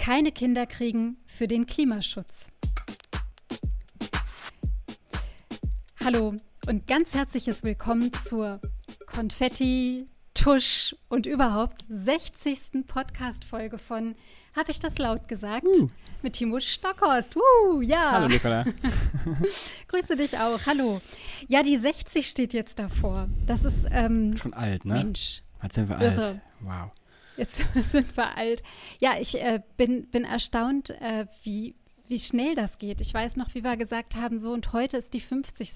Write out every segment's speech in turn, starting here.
Keine Kinder kriegen für den Klimaschutz. Hallo und ganz herzliches Willkommen zur Konfetti, Tusch und überhaupt 60. Podcast-Folge von Hab ich das laut gesagt? Uh. Mit Timo Stockhorst. Uh, ja. Hallo Nicola. Grüße dich auch. Hallo. Ja, die 60 steht jetzt davor. Das ist ähm, Schon alt, ne? Mensch. Jetzt sind wir Irre. alt. Wow. Jetzt sind wir alt. Ja, ich äh, bin, bin erstaunt, äh, wie, wie schnell das geht. Ich weiß noch, wie wir gesagt haben, so und heute ist die 50.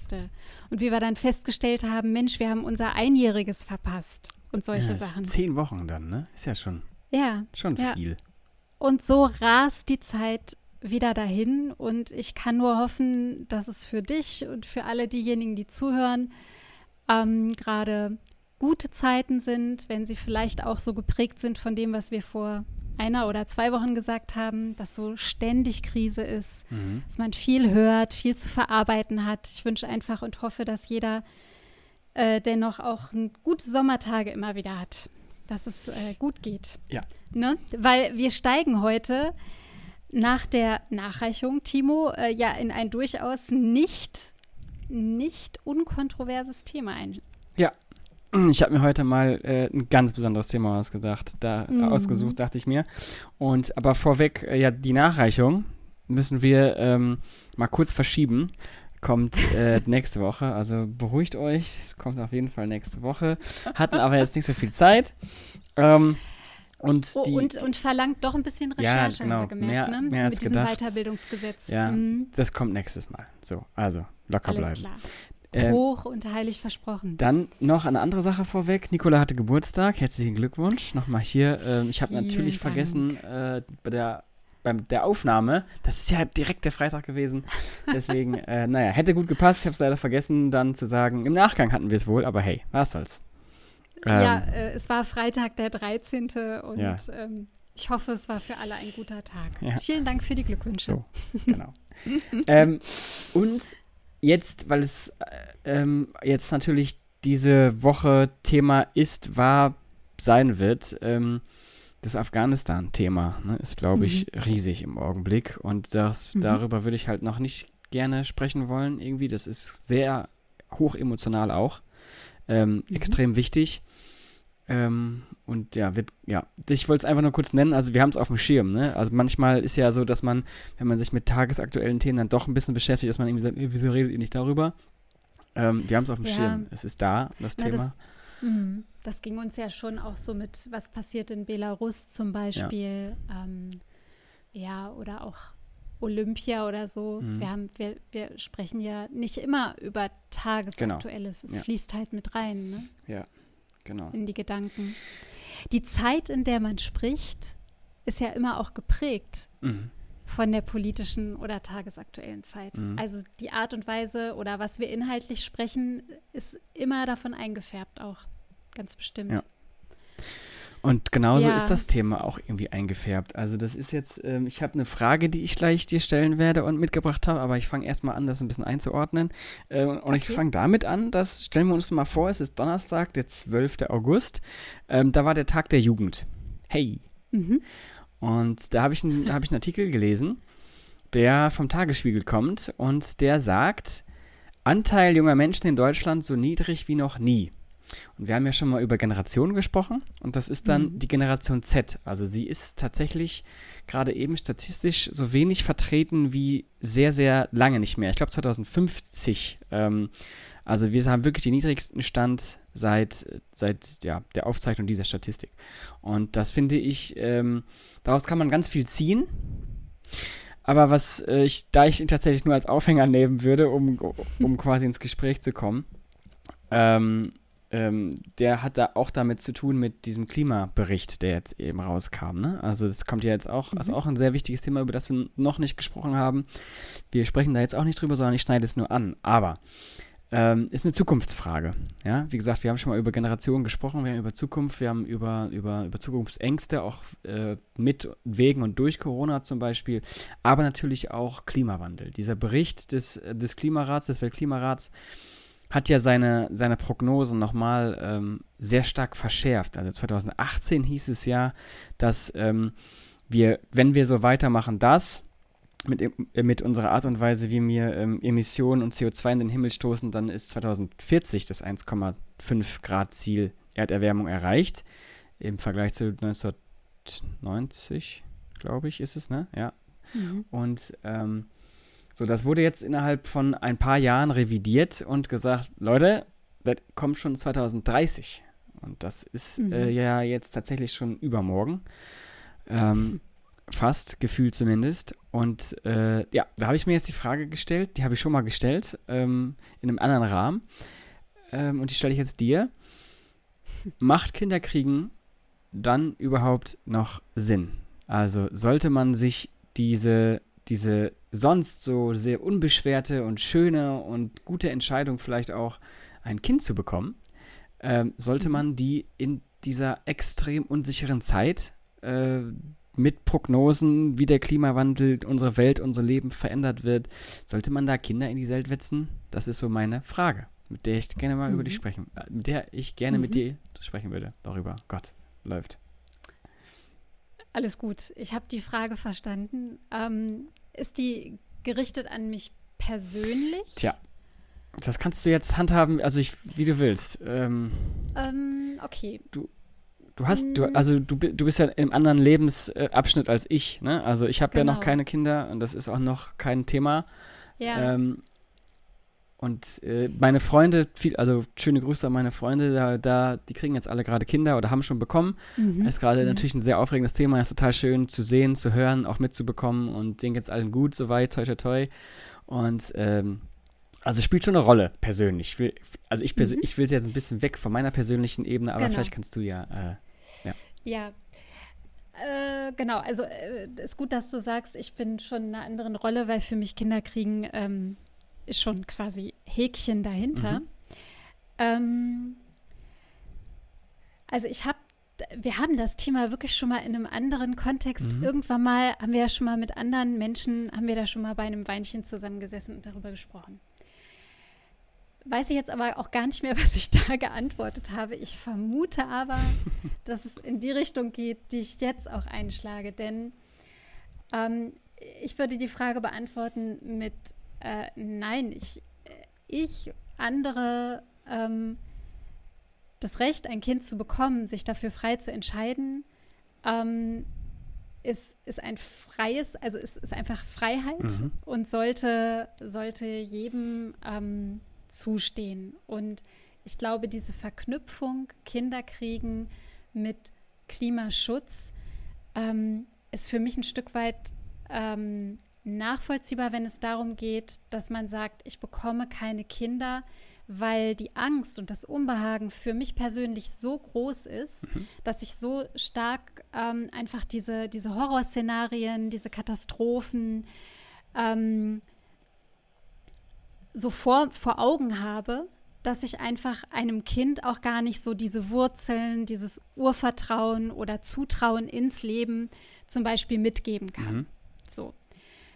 Und wie wir dann festgestellt haben, Mensch, wir haben unser Einjähriges verpasst und solche ja, Sachen. Zehn Wochen dann, ne? Ist ja schon, Ja. schon ja. viel. Und so rast die Zeit wieder dahin und ich kann nur hoffen, dass es für dich und für alle diejenigen, die zuhören, ähm, gerade gute Zeiten sind, wenn sie vielleicht auch so geprägt sind von dem, was wir vor einer oder zwei Wochen gesagt haben, dass so ständig Krise ist, Mhm. dass man viel hört, viel zu verarbeiten hat. Ich wünsche einfach und hoffe, dass jeder äh, dennoch auch gute Sommertage immer wieder hat, dass es äh, gut geht. Ja. Ne? Weil wir steigen heute nach der Nachreichung, Timo, äh, ja in ein durchaus nicht, nicht unkontroverses Thema ein. Ja. Ich habe mir heute mal äh, ein ganz besonderes Thema ausgedacht, da Mhm. ausgesucht, dachte ich mir. Und aber vorweg, äh, ja, die Nachreichung müssen wir ähm, mal kurz verschieben. Kommt äh, nächste Woche, also beruhigt euch, es kommt auf jeden Fall nächste Woche. Hatten aber jetzt nicht so viel Zeit. Ähm, und Oh, die, und, und verlangt doch ein bisschen Ja, Recherche, genau. haben wir gemerkt, Mehr- ne? mehr als Mit diesem gedacht. Weiterbildungsgesetz. Ja, Mhm. das kommt nächstes Mal. So, also locker Alles bleiben. klar. Ähm, Hoch und heilig versprochen. Dann noch eine andere Sache vorweg. Nicola hatte Geburtstag. Herzlichen Glückwunsch. Nochmal hier. Ähm, ich habe natürlich Dank. vergessen, äh, bei der beim der Aufnahme, das ist ja direkt der Freitag gewesen. Deswegen, äh, naja, hätte gut gepasst. Ich habe es leider vergessen, dann zu sagen. Im Nachgang hatten wir es wohl, aber hey, was soll's. ja, Ähm, äh, es war Freitag, der 13. und Ja. ähm, ich hoffe, es war für alle ein guter Tag. Ja. Vielen Dank für die Glückwünsche. So, genau. ähm, und jetzt, weil es äh, ähm, jetzt natürlich diese Woche Thema ist, war, sein wird, ähm, das Afghanistan-Thema ne, ist, glaube ich, riesig im Augenblick. Und das, Mhm. darüber würde ich halt noch nicht gerne sprechen wollen, irgendwie. Das ist sehr hoch emotional auch. Ähm, Mhm. Extrem wichtig. Ähm, und ja, wird, ja, ich wollte es einfach nur kurz nennen, also wir haben es auf dem Schirm, ne? Also manchmal ist ja so, dass man, wenn man sich mit tagesaktuellen Themen dann doch ein bisschen beschäftigt, dass man irgendwie sagt, "Äh, wieso redet ihr nicht darüber? Ähm, wir haben es auf dem Ja. Schirm. Es ist da, das Na, Thema. Mhm. Das ging uns ja schon auch so mit, was passiert in Belarus zum Beispiel. Ja, ähm, ja oder auch Olympia oder so. Mhm. Wir, haben, wir, wir sprechen ja nicht immer über Tagesaktuelles. Es Ja. fließt halt mit rein ne? Ja, genau. in die Gedanken. Die Zeit, in der man spricht, ist ja immer auch geprägt Mhm. von der politischen oder tagesaktuellen Zeit. Mhm. Also die Art und Weise oder was wir inhaltlich sprechen, ist immer davon eingefärbt auch. Ganz bestimmt. Ja. Und genauso Ja. ist das Thema auch irgendwie eingefärbt. Also das ist jetzt, ähm, ich habe eine Frage, die ich gleich dir stellen werde und mitgebracht habe, aber ich fange erstmal an, das ein bisschen einzuordnen. Äh, und ich Okay. fange damit an, dass, stellen wir uns mal vor, es ist Donnerstag, der 12. August. Ähm, da war der Tag der Jugend. Hey. Mhm. Und da habe ich, da hab ich einen Artikel gelesen, der vom Tagesspiegel kommt und der sagt, Anteil junger Menschen in Deutschland so niedrig wie noch nie. Und wir haben ja schon mal über Generationen gesprochen und das ist dann Mhm. die Generation Z. Also sie ist tatsächlich gerade eben statistisch so wenig vertreten wie sehr, sehr lange nicht mehr. Ich glaube 2050. Ähm, also wir haben wirklich den niedrigsten Stand seit, seit ja, der Aufzeichnung dieser Statistik. Und das finde ich, ähm, daraus kann man ganz viel ziehen. Aber was äh, ich, da ich ihn tatsächlich nur als Aufhänger nehmen würde, um, um quasi ins Gespräch zu kommen, ähm, ähm, der hat da auch damit zu tun mit diesem Klimabericht, der jetzt eben rauskam. Ne? Also das kommt ja jetzt auch, Mhm. ist auch ein sehr wichtiges Thema, über das wir noch nicht gesprochen haben. Wir sprechen da jetzt auch nicht drüber, sondern ich schneide es nur an. Aber ähm, ist eine Zukunftsfrage. Ja, wie gesagt, wir haben schon mal über Generationen gesprochen, wir haben über Zukunft, wir haben über, über, über Zukunftsängste, auch äh, mit, wegen und durch Corona zum Beispiel, aber natürlich auch Klimawandel. Dieser Bericht des, des Klimarats, des Weltklimarats, hat ja seine, seine Prognosen nochmal ähm, sehr stark verschärft. Also 2018 hieß es ja, dass ähm, wir, wenn wir so weitermachen, das mit, äh, mit unserer Art und Weise, wie wir ähm, Emissionen und CO2 in den Himmel stoßen, dann ist 2040 das 1,5 Grad Ziel Erderwärmung erreicht. Im Vergleich zu 1990, glaube ich, ist es, ne? Ja. Mhm. Und ähm, so, das wurde jetzt innerhalb von ein paar Jahren revidiert und gesagt, Leute, das kommt schon 2030. Und das ist mhm. äh, ja jetzt tatsächlich schon übermorgen. Ähm, fast, gefühlt zumindest. Und äh, ja, da habe ich mir jetzt die Frage gestellt, die habe ich schon mal gestellt, ähm, in einem anderen Rahmen. Ähm, und die stelle ich jetzt dir. Macht Kinderkriegen dann überhaupt noch Sinn? Also sollte man sich diese, diese sonst so sehr unbeschwerte und schöne und gute Entscheidung vielleicht auch ein Kind zu bekommen, ähm, sollte mhm. man die in dieser extrem unsicheren Zeit äh, mit Prognosen, wie der Klimawandel unsere Welt, unser Leben verändert wird, sollte man da Kinder in die Welt wetzen? Das ist so meine Frage, mit der ich gerne mal mhm. über dich sprechen, äh, mit der ich gerne mhm. mit dir sprechen würde. Darüber. Gott, läuft. Alles gut. Ich habe die Frage verstanden. Ähm, ist die gerichtet an mich persönlich? Tja, das kannst du jetzt handhaben, also ich, wie du willst. Ähm, ähm, okay. Du, du hast, du, mm. also du, du bist ja im anderen Lebensabschnitt als ich, ne? Also ich habe genau. ja noch genau. keine Kinder und das ist auch noch kein Thema. Ja. Ähm, und äh, meine Freunde, viel, also schöne Grüße an meine Freunde, da, da die kriegen jetzt alle gerade Kinder oder haben schon bekommen. Mhm. Ist gerade mhm. natürlich ein sehr aufregendes Thema, ist total schön zu sehen, zu hören, auch mitzubekommen und denen geht's allen gut, soweit, toi toi toi. Und ähm, also spielt schon eine Rolle, persönlich. Ich will, also ich, mhm. ich will jetzt ein bisschen weg von meiner persönlichen Ebene, aber genau. vielleicht kannst du ja. Äh, ja. ja. Äh, genau, also äh, ist gut, dass du sagst, ich bin schon in einer anderen Rolle, weil für mich Kinder kriegen ähm, schon quasi Häkchen dahinter. Mhm. Ähm, also ich habe, wir haben das Thema wirklich schon mal in einem anderen Kontext. Mhm. Irgendwann mal haben wir ja schon mal mit anderen Menschen, haben wir da schon mal bei einem Weinchen zusammengesessen und darüber gesprochen. Weiß ich jetzt aber auch gar nicht mehr, was ich da geantwortet habe. Ich vermute aber, dass es in die Richtung geht, die ich jetzt auch einschlage. Denn ähm, ich würde die Frage beantworten mit äh, Nein, ich, ich andere ähm, das Recht, ein Kind zu bekommen, sich dafür frei zu entscheiden, ähm, ist, ist ein freies, also ist, ist einfach Freiheit mhm. und sollte, sollte jedem ähm, zustehen. Und ich glaube, diese Verknüpfung Kinderkriegen mit Klimaschutz ähm, ist für mich ein Stück weit ähm, nachvollziehbar, wenn es darum geht, dass man sagt, ich bekomme keine Kinder, weil die Angst und das Unbehagen für mich persönlich so groß ist, mhm. dass ich so stark ähm, einfach diese, diese Horrorszenarien, diese Katastrophen, ähm, so vor, vor Augen habe, dass ich einfach einem Kind auch gar nicht so diese Wurzeln, dieses Urvertrauen oder Zutrauen ins Leben zum Beispiel mitgeben kann. Mhm. So.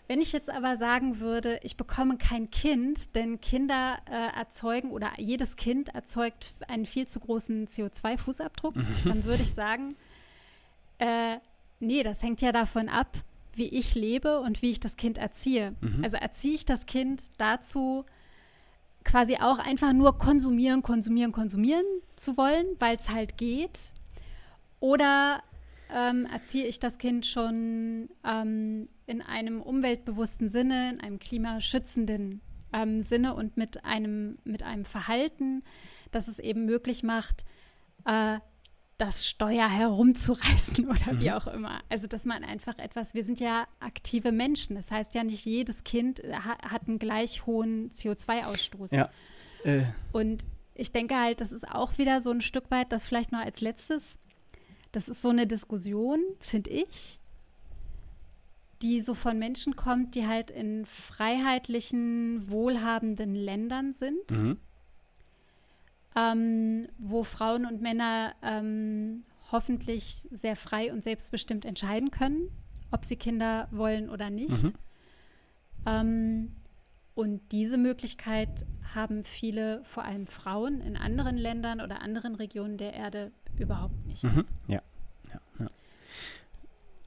Wenn ich jetzt aber sagen würde, ich bekomme kein Kind, denn Kinder äh, erzeugen oder jedes Kind erzeugt einen viel zu großen CO2-Fußabdruck, mhm. dann würde ich sagen, äh, nee, das hängt ja davon ab, wie ich lebe und wie ich das Kind erziehe. Mhm. Also erziehe ich das Kind dazu, quasi auch einfach nur konsumieren, konsumieren, konsumieren zu wollen, weil es halt geht. Oder ähm, erziehe ich das Kind schon ähm, in einem umweltbewussten Sinne, in einem klimaschützenden ähm, Sinne und mit einem, mit einem Verhalten, das es eben möglich macht, äh, das Steuer herumzureißen oder mhm. wie auch immer. Also, dass man einfach etwas, wir sind ja aktive Menschen. Das heißt ja nicht, jedes Kind ha hat einen gleich hohen CO2-Ausstoß. Ja. Äh. Und ich denke halt, das ist auch wieder so ein Stück weit, das vielleicht noch als letztes, das ist so eine Diskussion, finde ich, die so von Menschen kommt, die halt in freiheitlichen, wohlhabenden Ländern sind. Mhm ähm, wo Frauen und Männer ähm, hoffentlich sehr frei und selbstbestimmt entscheiden können, ob sie Kinder wollen oder nicht. Mhm. Ähm, und diese Möglichkeit haben viele, vor allem Frauen in anderen Ländern oder anderen Regionen der Erde überhaupt nicht. Mhm. Ja. ja, ja.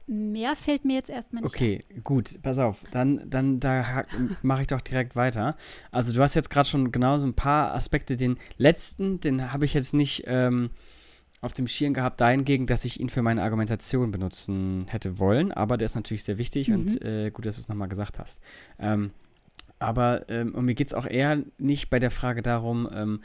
Mehr fällt mir jetzt erstmal nicht Okay, gut, pass auf. Dann, dann da mache ich doch direkt weiter. Also du hast jetzt gerade schon genau so ein paar Aspekte. Den letzten, den habe ich jetzt nicht ähm, auf dem Schirm gehabt, dahingegen, dass ich ihn für meine Argumentation benutzen hätte wollen. Aber der ist natürlich sehr wichtig Mhm. und äh, gut, dass du es nochmal gesagt hast. Ähm, aber ähm, und mir geht es auch eher nicht bei der Frage darum, ähm,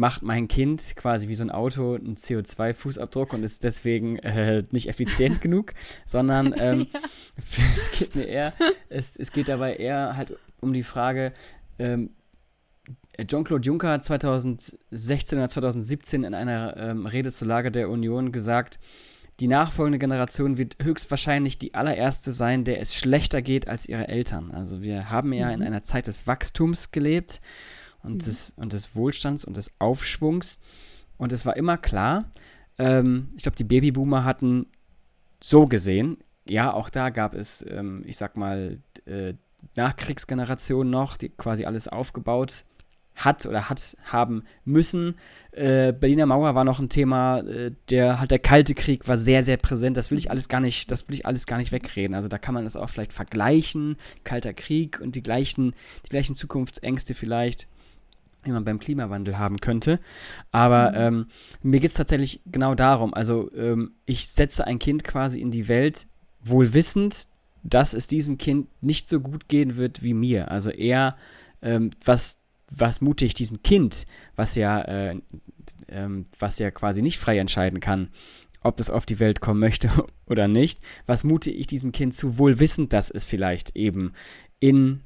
macht mein Kind quasi wie so ein Auto einen CO2-Fußabdruck und ist deswegen äh, nicht effizient genug, sondern ähm, es geht mir eher, es, es geht dabei eher halt um die Frage, ähm, Jean-Claude Juncker hat 2016 oder 2017 in einer ähm, Rede zur Lage der Union gesagt, die nachfolgende Generation wird höchstwahrscheinlich die allererste sein, der es schlechter geht als ihre Eltern. Also wir haben ja in Mhm. einer Zeit des Wachstums gelebt und, Mhm. des, und des Wohlstands und des Aufschwungs. Und es war immer klar, ähm, ich glaube, die Babyboomer hatten so gesehen, ja, auch da gab es, ähm, ich sag mal, äh, Nachkriegsgeneration noch, die quasi alles aufgebaut hat oder hat haben müssen. Äh, Berliner Mauer war noch ein Thema, äh, der halt der Kalte Krieg war sehr, sehr präsent. Das will ich alles gar nicht, das will ich alles gar nicht wegreden. Also da kann man das auch vielleicht vergleichen, Kalter Krieg und die gleichen, die gleichen Zukunftsängste vielleicht, wie man beim Klimawandel haben könnte. Aber Mhm. ähm, mir geht es tatsächlich genau darum. Also ähm, ich setze ein Kind quasi in die Welt, wohl wissend, dass es diesem Kind nicht so gut gehen wird wie mir. Also eher, ähm, was, was mute ich diesem Kind, was ja, äh, ähm, was ja quasi nicht frei entscheiden kann, ob das auf die Welt kommen möchte oder nicht, was mute ich diesem Kind zu, wohl wissend, dass es vielleicht eben in,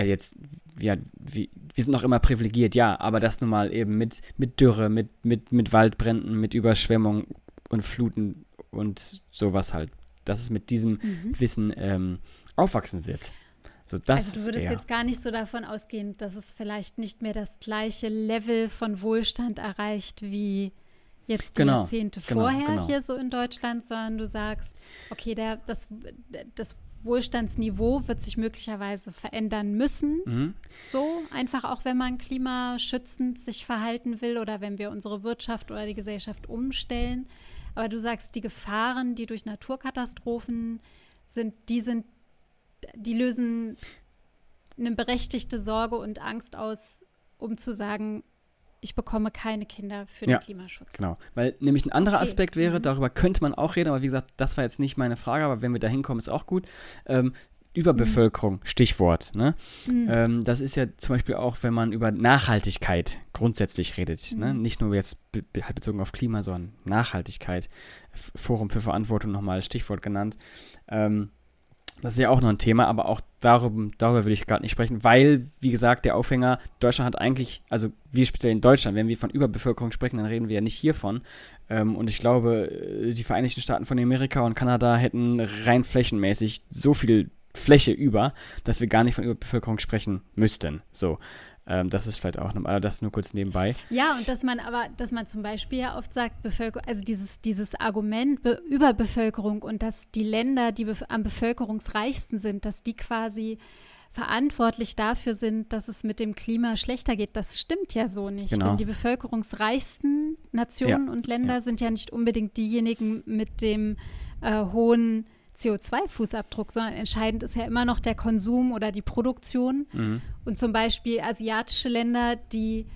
äh, jetzt, ja, wie, wir sind noch immer privilegiert, ja, aber das nun mal eben mit, mit Dürre, mit, mit, mit Waldbränden, mit Überschwemmung und Fluten und sowas halt, dass es mit diesem Mhm. Wissen ähm, aufwachsen wird. So, das also du würdest jetzt gar nicht so davon ausgehen, dass es vielleicht nicht mehr das gleiche Level von Wohlstand erreicht wie jetzt die Genau, Jahrzehnte genau, vorher genau. hier so in Deutschland, sondern du sagst, okay, der, das, das Wohlstandsniveau wird sich möglicherweise verändern müssen. Mhm. So einfach auch, wenn man klimaschützend sich verhalten will oder wenn wir unsere Wirtschaft oder die Gesellschaft umstellen. Aber du sagst, die Gefahren, die durch Naturkatastrophen sind, die sind, die lösen eine berechtigte Sorge und Angst aus, um zu sagen, ich bekomme keine Kinder für Ja, den Klimaschutz. Genau, weil nämlich ein anderer Okay, Aspekt wäre, mhm. darüber könnte man auch reden, aber wie gesagt, das war jetzt nicht meine Frage, aber wenn wir da hinkommen, ist auch gut. Ähm, Überbevölkerung, Stichwort. Ne? Mhm. Ähm, das ist ja zum Beispiel auch, wenn man über Nachhaltigkeit grundsätzlich redet. Ne? Mhm. Nicht nur jetzt be- halt bezogen auf Klima, sondern Nachhaltigkeit. F Forum für Verantwortung nochmal als Stichwort genannt. Ähm, das ist ja auch noch ein Thema, aber auch darum, darüber würde ich gerade nicht sprechen, weil, wie gesagt, der Aufhänger, Deutschland hat eigentlich, also wir speziell in Deutschland, wenn wir von Überbevölkerung sprechen, dann reden wir ja nicht hiervon. Ähm, und ich glaube, äh, die Vereinigten Staaten von Amerika und Kanada hätten rein flächenmäßig so viel Fläche über, dass wir gar nicht von Überbevölkerung sprechen müssten. So. Ähm, das ist vielleicht auch noch, aber das nur kurz nebenbei. Ja, und dass man aber, dass man zum Beispiel ja oft sagt, Bevölkerung, also dieses, dieses Argument Be Überbevölkerung und dass die Länder, die bef am bevölkerungsreichsten sind, dass die quasi verantwortlich dafür sind, dass es mit dem Klima schlechter geht. Das stimmt ja so nicht. Genau. Denn die bevölkerungsreichsten Nationen und Länder ja. sind ja nicht unbedingt diejenigen mit dem äh, hohen CO2-Fußabdruck, sondern entscheidend ist ja immer noch der Konsum oder die Produktion. Mhm. Und zum Beispiel asiatische Länder, die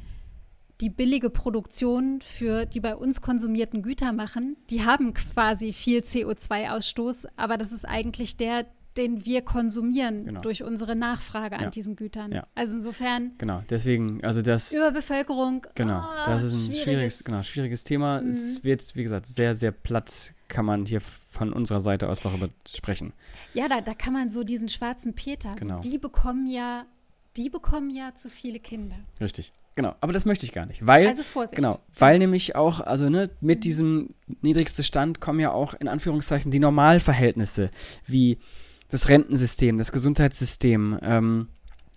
die billige Produktion für die bei uns konsumierten Güter machen, die haben quasi viel CO2-Ausstoß, aber das ist eigentlich der, den wir konsumieren Genau. durch unsere Nachfrage Ja. an diesen Gütern. Ja. Also insofern Genau, deswegen, also das. Überbevölkerung. Genau, oh, das ist ein schwieriges, schwieriges- genau, schwieriges Thema. Mhm. Es wird, wie gesagt, sehr, sehr platt, kann man hier von unserer Seite aus darüber sprechen. Ja, da, da kann man so diesen schwarzen Peter, Genau. so, die bekommen ja, die bekommen ja zu viele Kinder. Richtig. Genau, aber das möchte ich gar nicht, weil, Also Vorsicht. genau, weil nämlich auch, also ne, mit diesem niedrigsten Stand kommen ja auch in Anführungszeichen die Normalverhältnisse, wie das Rentensystem, das Gesundheitssystem, ähm,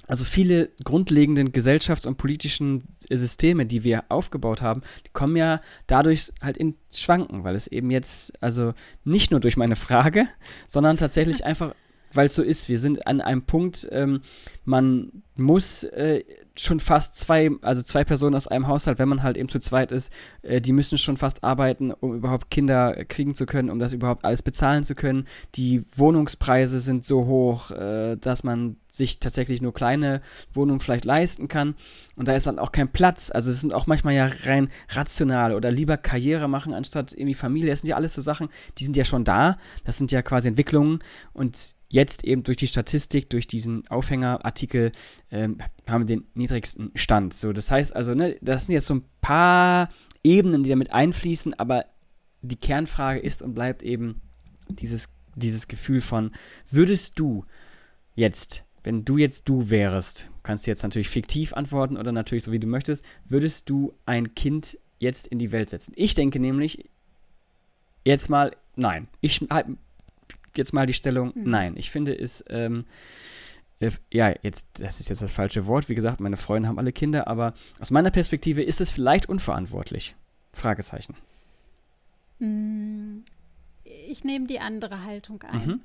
also viele grundlegenden gesellschafts- und politischen Systeme, die wir aufgebaut haben, die kommen ja dadurch halt in Schwanken, weil es eben jetzt, also nicht nur durch meine Frage, sondern tatsächlich einfach, weil es so ist. Wir sind an einem Punkt, ähm, man muss äh, schon fast zwei, also zwei Personen aus einem Haushalt, wenn man halt eben zu zweit ist, äh, die müssen schon fast arbeiten, um überhaupt Kinder kriegen zu können, um das überhaupt alles bezahlen zu können. Die Wohnungspreise sind so hoch, äh, dass man sich tatsächlich nur kleine Wohnungen vielleicht leisten kann. Und da ist dann auch kein Platz. Also es sind auch manchmal ja rein rational oder lieber Karriere machen anstatt irgendwie Familie. Das sind ja alles so Sachen, die sind ja schon da. Das sind ja quasi Entwicklungen. Und jetzt eben durch die Statistik, durch diesen Aufhängerartikel, ähm, haben wir den niedrigsten Stand. So, das heißt also, ne, das sind jetzt so ein paar Ebenen, die damit einfließen, aber die Kernfrage ist und bleibt eben dieses, dieses Gefühl von, würdest du jetzt, wenn du jetzt du wärst, kannst du jetzt natürlich fiktiv antworten oder natürlich so wie du möchtest, würdest du ein Kind jetzt in die Welt setzen? Ich denke nämlich, jetzt mal, nein. Ich halt jetzt mal die Stellung, mhm. nein. Ich finde es, ähm, äh, ja, jetzt, das ist jetzt das falsche Wort. Wie gesagt, meine Freunde haben alle Kinder, aber aus meiner Perspektive ist es vielleicht unverantwortlich. Fragezeichen. Hm, ich nehme die andere Haltung ein. Mhm.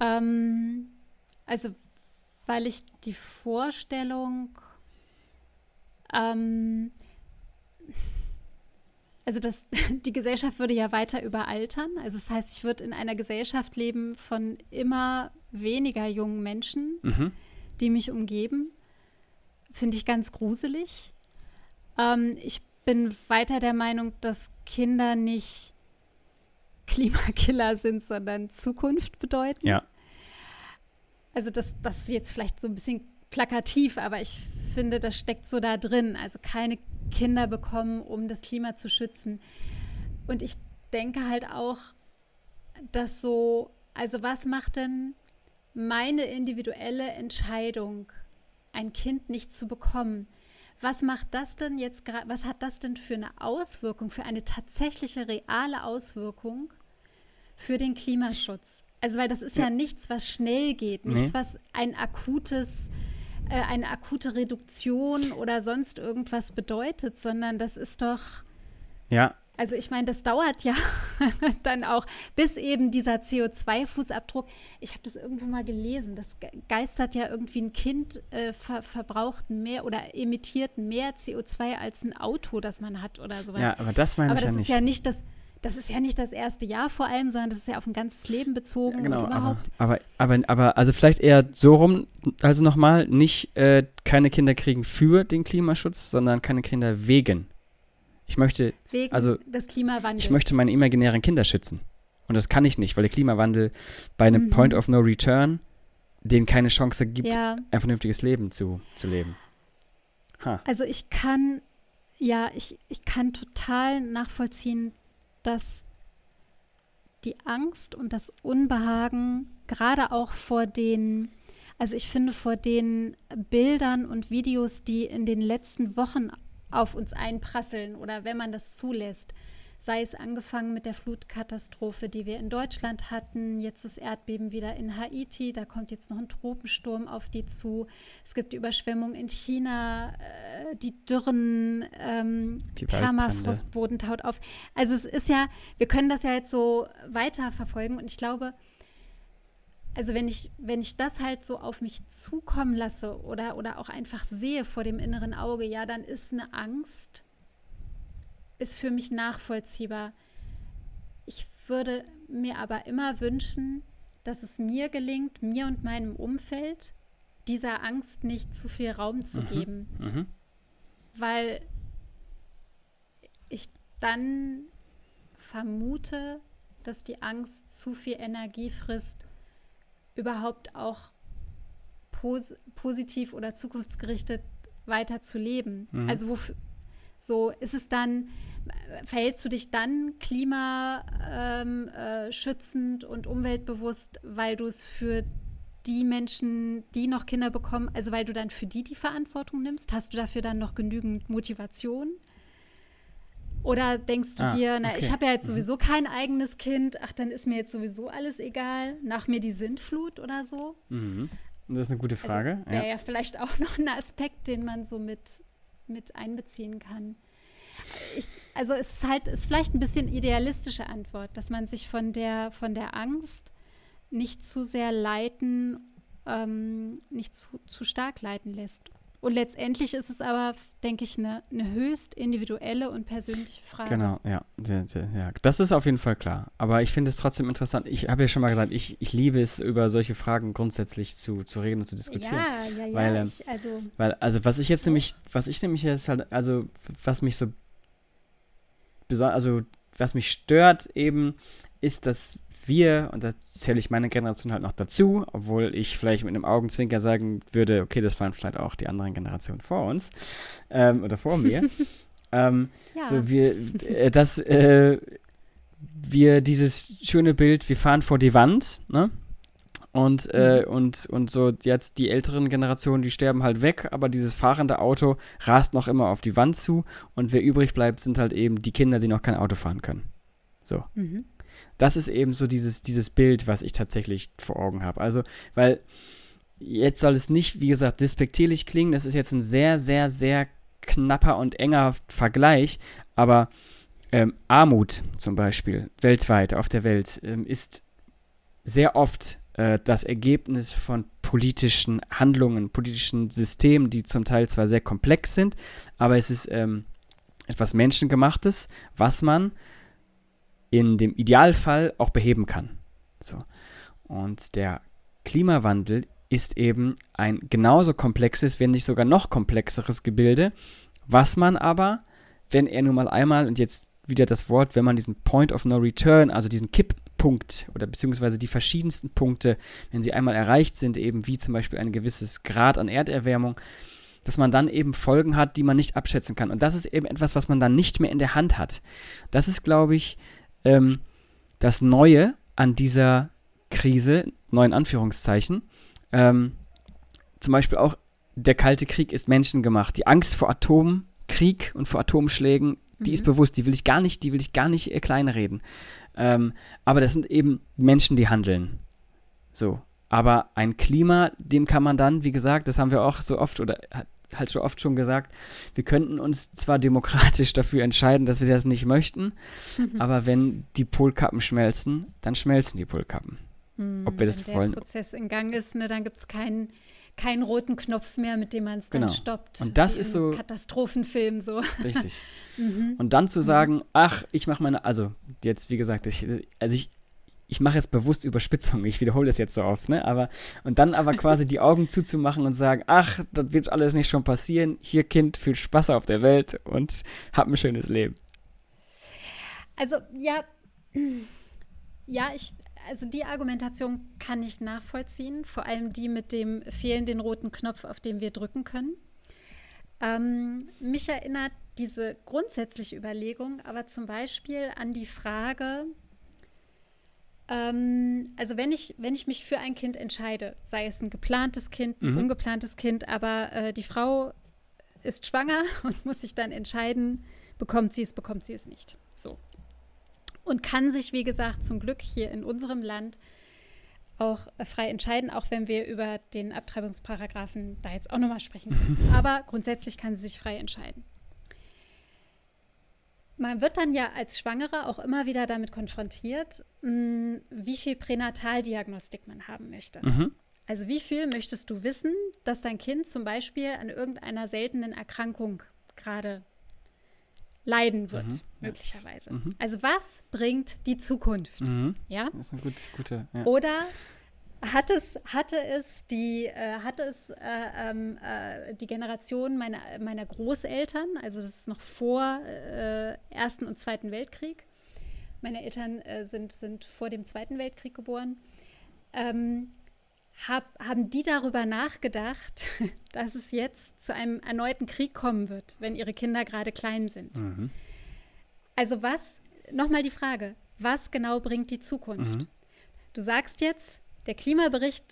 Ähm, also, weil ich die Vorstellung ähm, also das, die Gesellschaft würde ja weiter überaltern. Also das heißt, ich würde in einer Gesellschaft leben von immer weniger jungen Menschen, mhm. die mich umgeben. Finde ich ganz gruselig. Ähm, ich bin weiter der Meinung, dass Kinder nicht Klimakiller sind, sondern Zukunft bedeuten. Ja. Also das, das ist jetzt vielleicht so ein bisschen plakativ, aber ich finde, das steckt so da drin. Also keine Kinder bekommen, um das Klima zu schützen. Und ich denke halt auch, dass so, also was macht denn meine individuelle Entscheidung, ein Kind nicht zu bekommen? Was macht das denn jetzt gerade, was hat das denn für eine Auswirkung, für eine tatsächliche reale Auswirkung für den Klimaschutz? Also, weil das ist ja, ja nichts, was schnell geht, nichts, was ein akutes äh, eine akute Reduktion oder sonst irgendwas bedeutet, sondern das ist doch. Ja. Also ich meine, das dauert ja dann auch, bis eben dieser CO2-Fußabdruck, ich habe das irgendwo mal gelesen, das geistert ja irgendwie ein Kind äh, ver verbraucht mehr oder emittiert mehr CO2 als ein Auto, das man hat oder sowas. Ja, aber das meine ich ja nicht. Aber das ist ja nicht das, das ist ja nicht das erste Jahr vor allem, sondern das ist ja auf ein ganzes Leben bezogen. Ja, genau, aber, aber, aber, aber, also vielleicht eher so rum, also nochmal, nicht äh, keine Kinder kriegen für den Klimaschutz, sondern keine Kinder wegen. Ich möchte, wegen also, des Klimawandels. Ich möchte meine imaginären Kinder schützen. Und das kann ich nicht, weil der Klimawandel bei einem mhm. Point of No Return denen keine Chance gibt, ja. ein vernünftiges Leben zu, zu leben. Ha. Also ich kann, ja, ich, ich kann total nachvollziehen, dass die Angst und das Unbehagen gerade auch vor den, also ich finde vor den Bildern und Videos, die in den letzten Wochen auf uns einprasseln oder wenn man das zulässt, sei es angefangen mit der Flutkatastrophe, die wir in Deutschland hatten, jetzt das Erdbeben wieder in Haiti, da kommt jetzt noch ein Tropensturm auf die zu. Es gibt die Überschwemmung in China, äh, die Dürren, ähm, die Permafrostboden taut auf. Also es ist ja, wir können das ja jetzt so weiter verfolgen und ich glaube, also wenn ich, wenn ich das halt so auf mich zukommen lasse oder, oder auch einfach sehe vor dem inneren Auge, ja, dann ist eine Angst ist für mich nachvollziehbar. Ich würde mir aber immer wünschen, dass es mir gelingt, mir und meinem Umfeld dieser Angst nicht zu viel Raum zu mhm. geben. Mhm. Weil ich dann vermute, dass die Angst zu viel Energie frisst, überhaupt auch pos positiv oder zukunftsgerichtet weiter zu leben. Mhm. Also wofür, so ist es dann, verhältst du dich dann klimaschützend ähm, äh, und umweltbewusst, weil du es für die Menschen, die noch Kinder bekommen, also weil du dann für die die Verantwortung nimmst? Hast du dafür dann noch genügend Motivation? Oder denkst du ah, dir, na, okay. ich habe ja jetzt mhm. sowieso kein eigenes Kind, ach, dann ist mir jetzt sowieso alles egal, nach mir die Sintflut oder so? Mhm. Das ist eine gute also Frage. Also Wäre ja. ja vielleicht auch noch ein Aspekt, den man so mit, mit einbeziehen kann ich, also es ist halt, ist vielleicht ein bisschen idealistische Antwort, dass man sich von der, von der Angst nicht zu sehr leiten, ähm, nicht zu, zu stark leiten lässt. Und letztendlich ist es aber, denke ich, eine, eine höchst individuelle und persönliche Frage. Genau, ja, ja, ja. Das ist auf jeden Fall klar. Aber ich finde es trotzdem interessant. Ich habe ja schon mal gesagt, ich, ich liebe es, über solche Fragen grundsätzlich zu, zu reden und zu diskutieren. Ja, ja, ja. Weil, ähm, ich, also, weil, also was ich jetzt nämlich, was ich nämlich jetzt halt, also was mich so, also was mich stört eben, ist, dass wir, und da zähle ich meine Generation halt noch dazu, obwohl ich vielleicht mit einem Augenzwinker sagen würde, okay, das waren vielleicht auch die anderen Generationen vor uns ähm, oder vor mir. ähm, ja. So wir, äh, dass äh, wir dieses schöne Bild, wir fahren vor die Wand, ne? Und, äh, mhm. und, und so jetzt die älteren Generationen, die sterben halt weg, aber dieses fahrende Auto rast noch immer auf die Wand zu und wer übrig bleibt, sind halt eben die Kinder, die noch kein Auto fahren können. So. Mhm das ist eben so dieses, dieses Bild, was ich tatsächlich vor Augen habe. Also, weil jetzt soll es nicht, wie gesagt, despektierlich klingen. Das ist jetzt ein sehr, sehr, sehr knapper und enger Vergleich. Aber ähm, Armut zum Beispiel weltweit auf der Welt ähm, ist sehr oft äh, das Ergebnis von politischen Handlungen, politischen Systemen, die zum Teil zwar sehr komplex sind, aber es ist ähm, etwas Menschengemachtes, was man in dem Idealfall auch beheben kann. So. Und der Klimawandel ist eben ein genauso komplexes, wenn nicht sogar noch komplexeres Gebilde, was man aber, wenn er nun mal einmal, und jetzt wieder das Wort, wenn man diesen Point of No Return, also diesen Kipppunkt oder beziehungsweise die verschiedensten Punkte, wenn sie einmal erreicht sind, eben wie zum Beispiel ein gewisses Grad an Erderwärmung, dass man dann eben Folgen hat, die man nicht abschätzen kann. Und das ist eben etwas, was man dann nicht mehr in der Hand hat. Das ist, glaube ich, ähm, das Neue an dieser Krise, neuen Anführungszeichen, ähm, zum Beispiel auch der Kalte Krieg ist menschengemacht. Die Angst vor Atomkrieg und vor Atomschlägen, die mhm. ist bewusst, die will ich gar nicht, die will ich gar nicht äh, kleinreden. Ähm, aber das sind eben Menschen, die handeln. So. Aber ein Klima, dem kann man dann, wie gesagt, das haben wir auch so oft oder halt so oft schon gesagt, wir könnten uns zwar demokratisch dafür entscheiden, dass wir das nicht möchten, aber wenn die Polkappen schmelzen, dann schmelzen die Polkappen. Hm, Ob wir das wenn wollen. der Prozess in Gang ist, ne, dann gibt es keinen keinen roten Knopf mehr, mit dem man es dann genau. stoppt. Und das ist so Katastrophenfilm so. Richtig. mhm. Und dann zu sagen, ach, ich mache meine, also jetzt wie gesagt, ich, also ich ich mache jetzt bewusst Überspitzungen, ich wiederhole das jetzt so oft, ne? Aber und dann aber quasi die Augen zuzumachen und sagen, ach, das wird alles nicht schon passieren. Hier Kind, viel Spaß auf der Welt und hab ein schönes Leben. Also ja, ja, ich, also die Argumentation kann ich nachvollziehen, vor allem die mit dem fehlenden roten Knopf, auf den wir drücken können. Ähm, mich erinnert diese grundsätzliche Überlegung aber zum Beispiel an die Frage, ähm, also wenn ich, wenn ich mich für ein Kind entscheide, sei es ein geplantes Kind, ein mhm. ungeplantes Kind, aber äh, die Frau ist schwanger und muss sich dann entscheiden, bekommt sie es, bekommt sie es nicht. So. Und kann sich, wie gesagt, zum Glück hier in unserem Land auch äh, frei entscheiden, auch wenn wir über den Abtreibungsparagraphen da jetzt auch nochmal sprechen. Aber grundsätzlich kann sie sich frei entscheiden. Man wird dann ja als Schwangere auch immer wieder damit konfrontiert, hm, wie viel Pränataldiagnostik man haben möchte. Mhm. Also wie viel möchtest du wissen, dass dein Kind zum Beispiel an irgendeiner seltenen Erkrankung gerade leiden wird, mhm. möglicherweise. Mhm. Also was bringt die Zukunft? Mhm. Ja? Das ist eine gut, gute. Ja. Oder hat es, hatte es die, äh, hatte es äh, ähm, äh, die Generation meiner, meiner Großeltern, also das ist noch vor äh, Ersten und Zweiten Weltkrieg. Meine Eltern äh, sind, sind vor dem Zweiten Weltkrieg geboren. Ähm, hab, haben die darüber nachgedacht, dass es jetzt zu einem erneuten Krieg kommen wird, wenn ihre Kinder gerade klein sind? Mhm. Also was, nochmal die Frage, was genau bringt die Zukunft? Mhm. Du sagst jetzt, der Klimabericht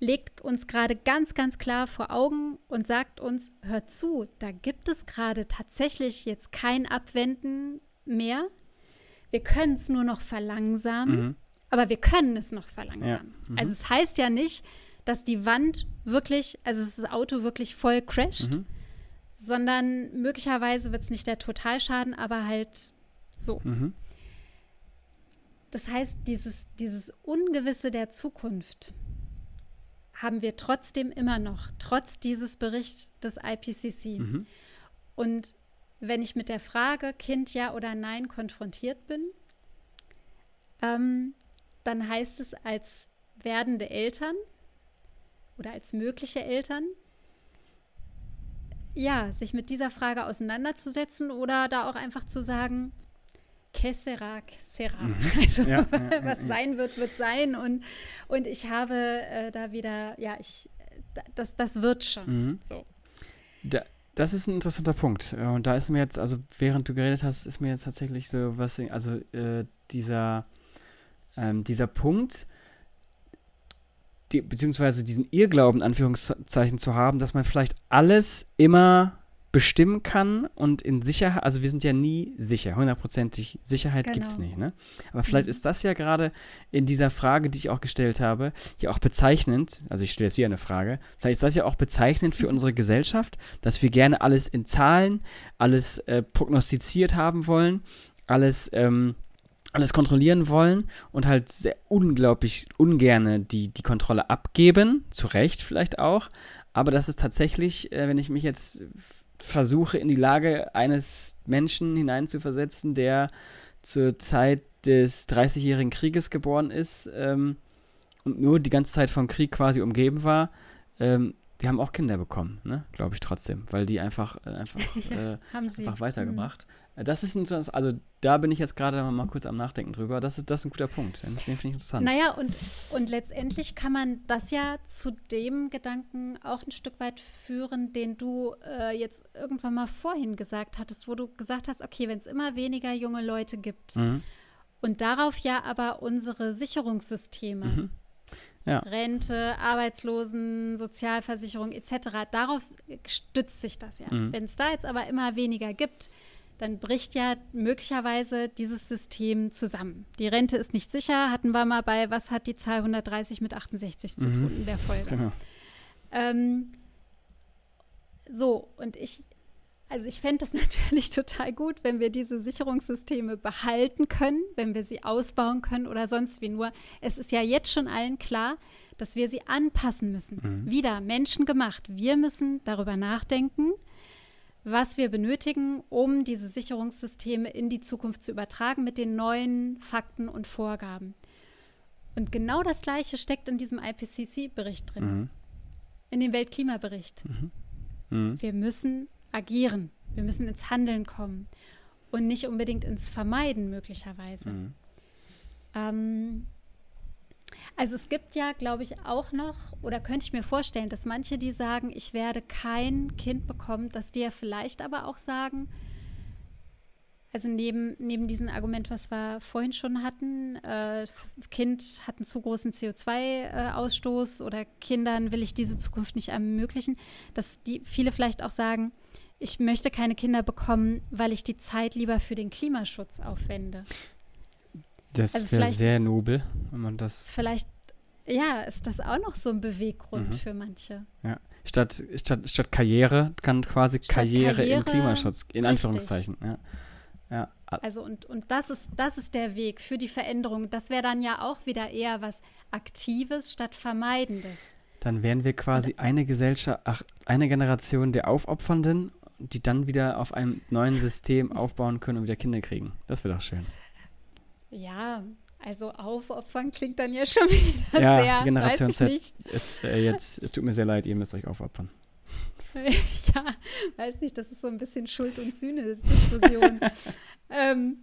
legt uns gerade ganz, ganz klar vor Augen und sagt uns, hört zu, da gibt es gerade tatsächlich jetzt kein Abwenden mehr. Wir können es nur noch verlangsamen, mhm. Aber wir können es noch verlangsamen. Ja. Mhm. Also es heißt ja nicht, dass die Wand wirklich, also das Auto wirklich voll crasht, mhm. sondern möglicherweise wird es nicht der Totalschaden, aber halt so. Mhm. Das heißt, dieses, dieses Ungewisse der Zukunft, haben wir trotzdem immer noch, trotz dieses Berichts des IPCC. Mhm. Und wenn ich mit der Frage Kind ja oder nein konfrontiert bin, ähm, dann heißt es als werdende Eltern oder als mögliche Eltern, ja, sich mit dieser Frage auseinanderzusetzen oder da auch einfach zu sagen, que sera, sera. Mhm. Also ja, was ja, sein wird, wird sein. Und, und ich habe äh, da wieder, ja, ich, das, das wird schon. Mhm. So. Da, das ist ein interessanter Punkt. Und da ist mir jetzt, also während du geredet hast, ist mir jetzt tatsächlich so was, also äh, dieser, ähm, dieser Punkt, die, beziehungsweise diesen Irrglauben, Anführungszeichen, zu haben, dass man vielleicht alles immer bestimmen kann und in Sicherheit, also wir sind ja nie sicher, hundertprozentig Sicherheit genau. gibt es nicht, ne? Aber vielleicht mhm. ist das ja gerade in dieser Frage, die ich auch gestellt habe, ja auch bezeichnend, also ich stelle jetzt wieder eine Frage, vielleicht ist das ja auch bezeichnend für mhm. unsere Gesellschaft, dass wir gerne alles in Zahlen, alles äh, prognostiziert haben wollen, alles, ähm, alles kontrollieren wollen und halt sehr unglaublich ungerne die, die Kontrolle abgeben, zu Recht vielleicht auch, aber das ist tatsächlich, äh, wenn ich mich jetzt versuche, in die Lage eines Menschen hineinzuversetzen, der zur Zeit des 30-jährigen Krieges geboren ist ähm, und nur die ganze Zeit vom Krieg quasi umgeben war, ähm, die haben auch Kinder bekommen, ne? glaube ich trotzdem, weil die einfach, äh, einfach, ja, äh, einfach weitergemacht. Mhm. Das ist interessant, also da bin ich jetzt gerade mal kurz am Nachdenken drüber. Das ist, das ist ein guter Punkt. Den finde ich interessant. Naja, und, und letztendlich kann man das ja zu dem Gedanken auch ein Stück weit führen, den du äh, jetzt irgendwann mal vorhin gesagt hattest, wo du gesagt hast, okay, wenn es immer weniger junge Leute gibt mhm. und darauf ja aber unsere Sicherungssysteme, mhm. ja. Rente, Arbeitslosen, Sozialversicherung etc., darauf stützt sich das ja. Mhm. Wenn es da jetzt aber immer weniger gibt, dann bricht ja möglicherweise dieses System zusammen. Die Rente ist nicht sicher, hatten wir mal bei, was hat die Zahl 130 mit 68 zu mhm. tun in der Folge. Genau. Ähm, so, und ich, also ich fände das natürlich total gut, wenn wir diese Sicherungssysteme behalten können, wenn wir sie ausbauen können oder sonst wie. Nur es ist ja jetzt schon allen klar, dass wir sie anpassen müssen. Mhm. Wieder menschengemacht. Wir müssen darüber nachdenken, was wir benötigen, um diese Sicherungssysteme in die Zukunft zu übertragen mit den neuen Fakten und Vorgaben. Und genau das Gleiche steckt in diesem IPCC-Bericht drin, mhm. in dem Weltklimabericht. Mhm. Mhm. Wir müssen agieren, wir müssen ins Handeln kommen und nicht unbedingt ins Vermeiden möglicherweise. Mhm. Ähm, also es gibt ja, glaube ich, auch noch, oder könnte ich mir vorstellen, dass manche, die sagen, ich werde kein Kind bekommen, dass die ja vielleicht aber auch sagen, also neben, neben diesem Argument, was wir vorhin schon hatten, äh, Kind hat einen zu großen CO2-Ausstoß äh, oder Kindern will ich diese Zukunft nicht ermöglichen, dass die viele vielleicht auch sagen, ich möchte keine Kinder bekommen, weil ich die Zeit lieber für den Klimaschutz aufwende. Das also wäre sehr nobel, wenn man das. Vielleicht, ja, ist das auch noch so ein Beweggrund mhm. für manche. Ja. Statt, statt, statt Karriere kann quasi Karriere, Karriere, im Klimaschutz, in richtig. Anführungszeichen. Ja. ja. Also und, und das ist, das ist der Weg für die Veränderung. Das wäre dann ja auch wieder eher was Aktives statt Vermeidendes. Dann wären wir quasi eine Gesellschaft, ach, eine Generation der Aufopfernden, die dann wieder auf einem neuen System aufbauen können und wieder Kinder kriegen. Das wäre doch schön. Ja, also aufopfern klingt dann ja schon wieder ja, sehr. Die Generation Z ist äh, jetzt, es tut mir sehr leid, ihr müsst euch aufopfern. ja, weiß nicht, das ist so ein bisschen Schuld- und Sühne-Diskussion. ähm,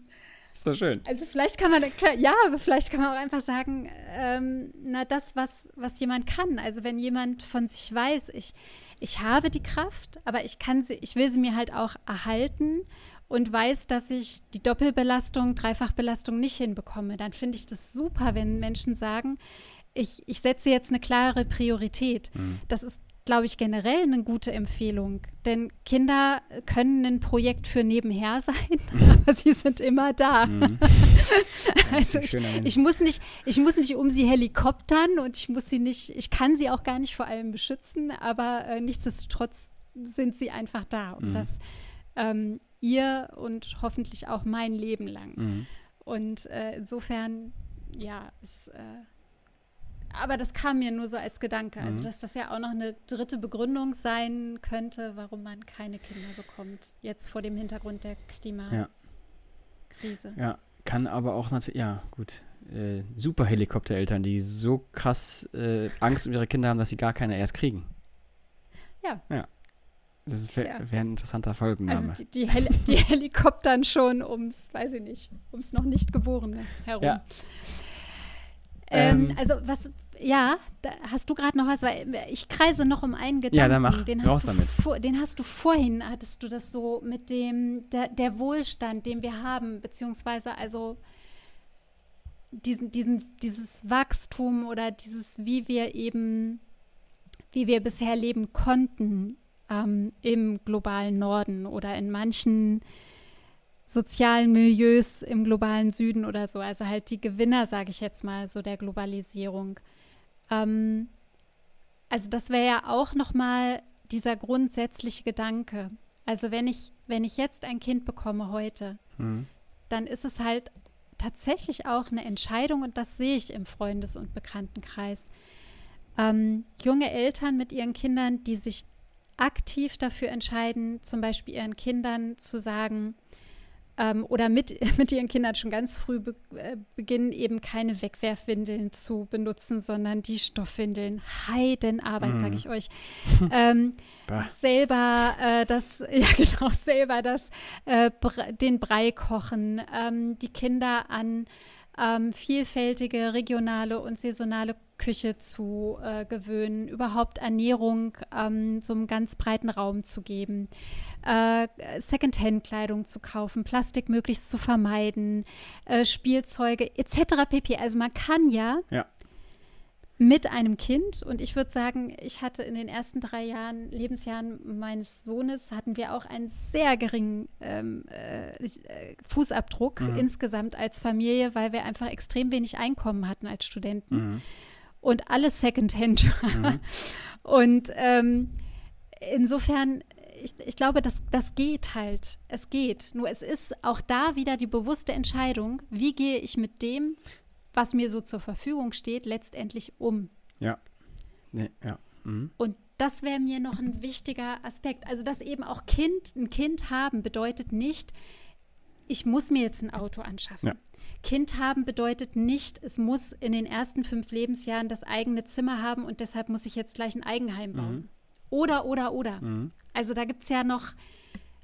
ist doch schön. Also vielleicht kann man, ja, aber vielleicht kann man auch einfach sagen, ähm, na das, was, was jemand kann. Also wenn jemand von sich weiß, ich, ich habe die Kraft, aber ich kann sie, ich will sie mir halt auch erhalten und weiß, dass ich die Doppelbelastung, Dreifachbelastung nicht hinbekomme, dann finde ich das super, wenn Menschen sagen, ich, ich setze jetzt eine klare Priorität. Mhm. Das ist, glaube ich, generell eine gute Empfehlung. Denn Kinder können ein Projekt für nebenher sein, aber sie sind immer da. Mhm. also ich, ich, muss nicht, ich muss nicht um sie helikoptern und ich muss sie nicht, ich kann sie auch gar nicht vor allem beschützen, aber äh, nichtsdestotrotz sind sie einfach da. Und mhm. das ähm, ihr und hoffentlich auch mein Leben lang. Mhm. Und äh, insofern, ja, es, äh, aber das kam mir nur so als Gedanke. Also, mhm. dass das ja auch noch eine dritte Begründung sein könnte, warum man keine Kinder bekommt. Jetzt vor dem Hintergrund der Klimakrise. Ja. ja, kann aber auch natürlich, ja, gut. Äh, super Helikoptereltern, die so krass äh, Angst um ihre Kinder haben, dass sie gar keine erst kriegen. Ja. Ja. Das wäre ja. wär ein interessanter Folgenname. Also die, die, Heli die Helikoptern schon ums, weiß ich nicht, ums noch nicht Geborene herum. Ja. Ähm, ähm, also was, ja, hast du gerade noch was, weil ich kreise noch um einen Gedanken. Ja, dann mach, den raus damit. Vor, den hast du vorhin, hattest du das so mit dem, der, der Wohlstand, den wir haben, beziehungsweise also diesen, diesen, dieses Wachstum oder dieses, wie wir eben, wie wir bisher leben konnten ähm, im globalen Norden oder in manchen sozialen Milieus im globalen Süden oder so. Also halt die Gewinner, sage ich jetzt mal, so der Globalisierung. Ähm, also das wäre ja auch nochmal dieser grundsätzliche Gedanke. Also wenn ich, wenn ich jetzt ein Kind bekomme heute, mhm. dann ist es halt tatsächlich auch eine Entscheidung und das sehe ich im Freundes- und Bekanntenkreis. Ähm, junge Eltern mit ihren Kindern, die sich aktiv dafür entscheiden, zum Beispiel ihren Kindern zu sagen, ähm, oder mit, mit ihren Kindern schon ganz früh be äh, beginnen, eben keine Wegwerfwindeln zu benutzen, sondern die Stoffwindeln. Heidenarbeit, mm. sage ich euch. ähm, selber äh, das, ja genau, selber das, äh, den Brei kochen, ähm, die Kinder an ähm, vielfältige regionale und saisonale Küche zu äh, gewöhnen, überhaupt Ernährung ähm, so einem ganz breiten Raum zu geben, äh, Secondhand-Kleidung zu kaufen, Plastik möglichst zu vermeiden, äh, Spielzeuge etc. pp. Also man kann ja, ja. Mit einem Kind und ich würde sagen, ich hatte in den ersten drei Jahren, Lebensjahren meines Sohnes, hatten wir auch einen sehr geringen ähm, äh, Fußabdruck mhm. insgesamt als Familie, weil wir einfach extrem wenig Einkommen hatten als Studenten. Mhm und alles Secondhand war. Mhm. Und ähm, insofern, ich, ich glaube, das, das geht halt. Es geht. Nur es ist auch da wieder die bewusste Entscheidung, wie gehe ich mit dem, was mir so zur Verfügung steht, letztendlich um. Ja. Nee, ja. Mhm. Und das wäre mir noch ein wichtiger Aspekt. Also, dass eben auch Kind, ein Kind haben, bedeutet nicht, ich muss mir jetzt ein Auto anschaffen. Ja. Kind haben bedeutet nicht, es muss in den ersten fünf Lebensjahren das eigene Zimmer haben und deshalb muss ich jetzt gleich ein Eigenheim bauen. Mhm. Oder, oder, oder. Mhm. Also da gibt es ja noch,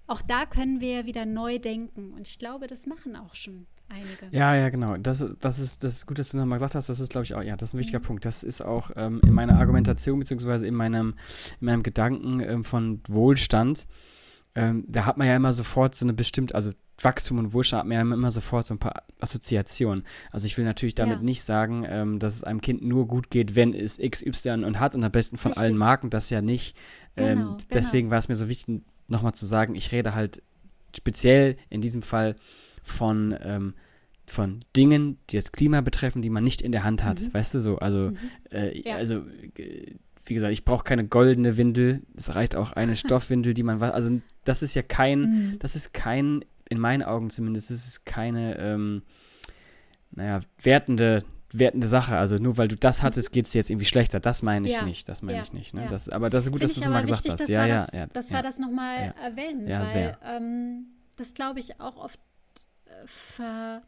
auch da können wir wieder neu denken. Und ich glaube, das machen auch schon einige. Ja, ja, genau. Das, das, ist, das ist gut, dass du nochmal gesagt hast. Das ist, glaube ich, auch, ja, das ist ein wichtiger mhm. Punkt. Das ist auch ähm, in meiner Argumentation, beziehungsweise in meinem, in meinem Gedanken ähm, von Wohlstand. Ähm, da hat man ja immer sofort so eine bestimmte, also Wachstum und Wohlstand hat mir immer sofort so ein paar Assoziationen. Also ich will natürlich damit ja. nicht sagen, ähm, dass es einem Kind nur gut geht, wenn es X, Y und hat und am besten von Richtig. allen Marken, das ja nicht. Ähm, genau, genau. deswegen war es mir so wichtig, nochmal zu sagen, ich rede halt speziell in diesem Fall von, ähm, von Dingen, die das Klima betreffen, die man nicht in der Hand hat. Mhm. Weißt du so? Also, mhm. äh, ja. also wie gesagt, ich brauche keine goldene Windel. Es reicht auch eine Stoffwindel, die man. Also das ist ja kein, mhm. das ist kein in meinen Augen zumindest, ist es keine, ähm, naja, wertende, wertende Sache. Also nur weil du das hattest, geht es dir jetzt irgendwie schlechter. Das meine ich ja. nicht. Das meine ja. ich nicht. Ne? Ja. Das, aber das ist gut, Find dass du es mal gesagt hast. Ja, ja, das, ja. Das war das nochmal erwähnen, weil ähm, das glaube ich auch oft äh, ver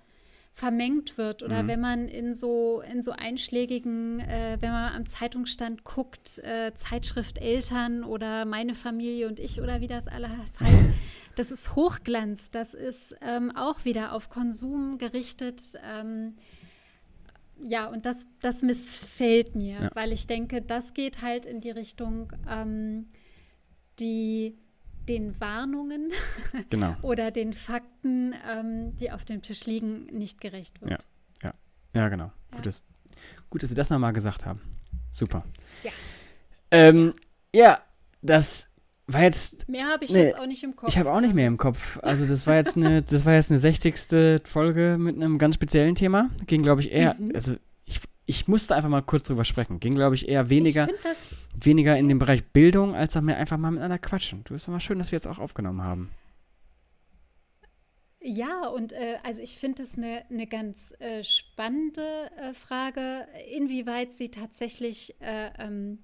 vermengt wird oder mhm. wenn man in so in so einschlägigen, äh, wenn man am Zeitungsstand guckt, äh, Zeitschrift Eltern oder meine Familie und ich oder wie das alles heißt, das ist Hochglanz, das ist ähm, auch wieder auf Konsum gerichtet. Ähm, ja, und das, das missfällt mir, ja. weil ich denke, das geht halt in die Richtung, ähm, die den Warnungen genau. oder den Fakten, ähm, die auf dem Tisch liegen, nicht gerecht wird. Ja, ja, ja genau. Ja. Gut, dass, gut, dass wir das nochmal gesagt haben. Super. Ja. Ähm, ja, das war jetzt. Mehr habe ich ne, jetzt auch nicht im Kopf. Ich habe auch nicht mehr im Kopf. Also das war jetzt eine, das war jetzt eine 60. Folge mit einem ganz speziellen Thema. Ging, glaube ich, eher, mhm. also ich, ich musste einfach mal kurz drüber sprechen. Ging, glaube ich, eher weniger, weniger in dem Bereich Bildung, als auch mehr einfach mal miteinander quatschen. Du ist doch mal schön, dass wir jetzt auch aufgenommen haben. Ja, und äh, also ich finde es eine ne ganz äh, spannende äh, Frage, inwieweit sie tatsächlich, äh, ähm,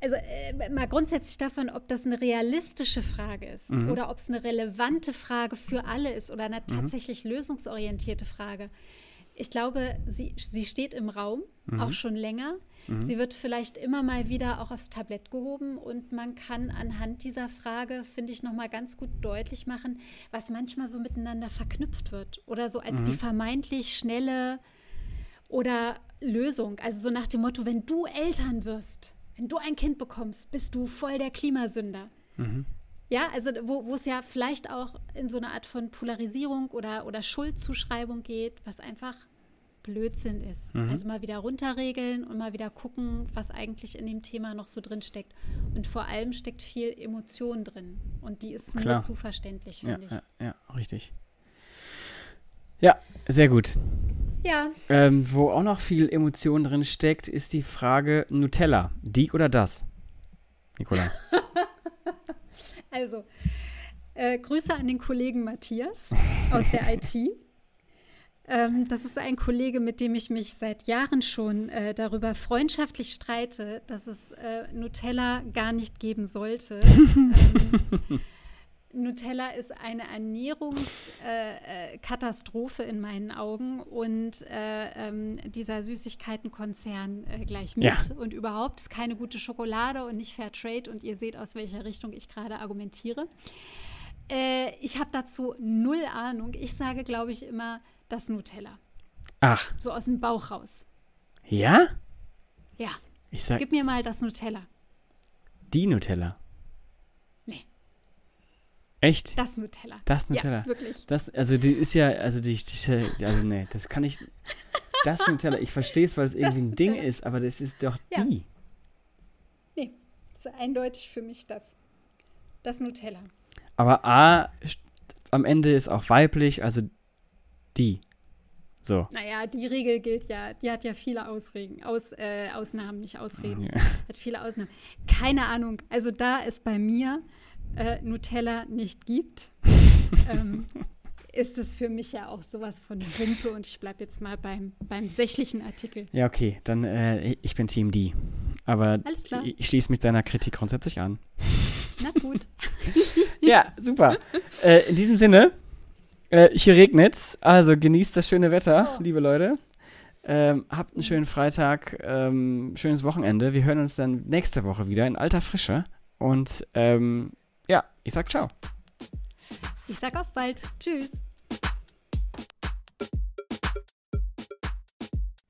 also äh, mal grundsätzlich davon, ob das eine realistische Frage ist mhm. oder ob es eine relevante Frage für alle ist oder eine mhm. tatsächlich lösungsorientierte Frage. Ich glaube, sie, sie steht im Raum, mhm. auch schon länger. Mhm. Sie wird vielleicht immer mal wieder auch aufs Tablett gehoben und man kann anhand dieser Frage, finde ich, nochmal ganz gut deutlich machen, was manchmal so miteinander verknüpft wird oder so als mhm. die vermeintlich schnelle oder Lösung. Also so nach dem Motto, wenn du Eltern wirst, wenn du ein Kind bekommst, bist du voll der Klimasünder. Ja, also wo, wo es ja vielleicht auch in so eine Art von Polarisierung oder, oder Schuldzuschreibung geht, was einfach Blödsinn ist. Mhm. Also mal wieder runterregeln und mal wieder gucken, was eigentlich in dem Thema noch so drin steckt. Und vor allem steckt viel Emotion drin. Und die ist Klar. nur zu verständlich, finde ja, ich. Ja, ja, richtig. Ja, sehr gut. Ja. Ähm, wo auch noch viel Emotion drin steckt, ist die Frage Nutella. Die oder das? Nicola. also, äh, Grüße an den Kollegen Matthias aus der IT. Ähm, das ist ein Kollege, mit dem ich mich seit Jahren schon äh, darüber freundschaftlich streite, dass es äh, Nutella gar nicht geben sollte. ähm, Nutella ist eine Ernährungskatastrophe äh, in meinen Augen und äh, ähm, dieser Süßigkeitenkonzern äh, gleich mit. Ja. Und überhaupt ist keine gute Schokolade und nicht Fair Trade und ihr seht, aus welcher Richtung ich gerade argumentiere. Äh, ich habe dazu null Ahnung. Ich sage, glaube ich, immer, das Nutella. Ach. So aus dem Bauch raus. Ja? Ja. Ich sag. Gib mir mal das Nutella. Die Nutella. Echt? Das Nutella. Das Nutella. Ja, wirklich. Das, also die ist ja, also die, die also nee, das kann ich. Das Nutella, ich verstehe es, weil es irgendwie ein Ding ist, aber das ist doch ja. die. Nee, das ist eindeutig für mich das. Das Nutella. Aber A, am Ende ist auch weiblich, also die. So. Naja, die Regel gilt ja, die hat ja viele Ausregen, Aus, äh, Ausnahmen, nicht Ausreden. Ja. Hat viele Ausnahmen. Keine Ahnung. Also da es bei mir äh, Nutella nicht gibt, ähm, ist es für mich ja auch sowas von Wimpe und ich bleibe jetzt mal beim, beim sächlichen Artikel. Ja, okay, dann äh, ich bin Team D. Aber ich, ich schließe mich deiner Kritik grundsätzlich an. Na gut. ja, super. Äh, in diesem Sinne äh, hier regnet's, also genießt das schöne Wetter, oh. liebe Leute. Ähm, habt einen schönen Freitag, ähm, schönes Wochenende. Wir hören uns dann nächste Woche wieder in alter Frische. Und ähm, ich sag ciao. Ich sag auf bald. Tschüss.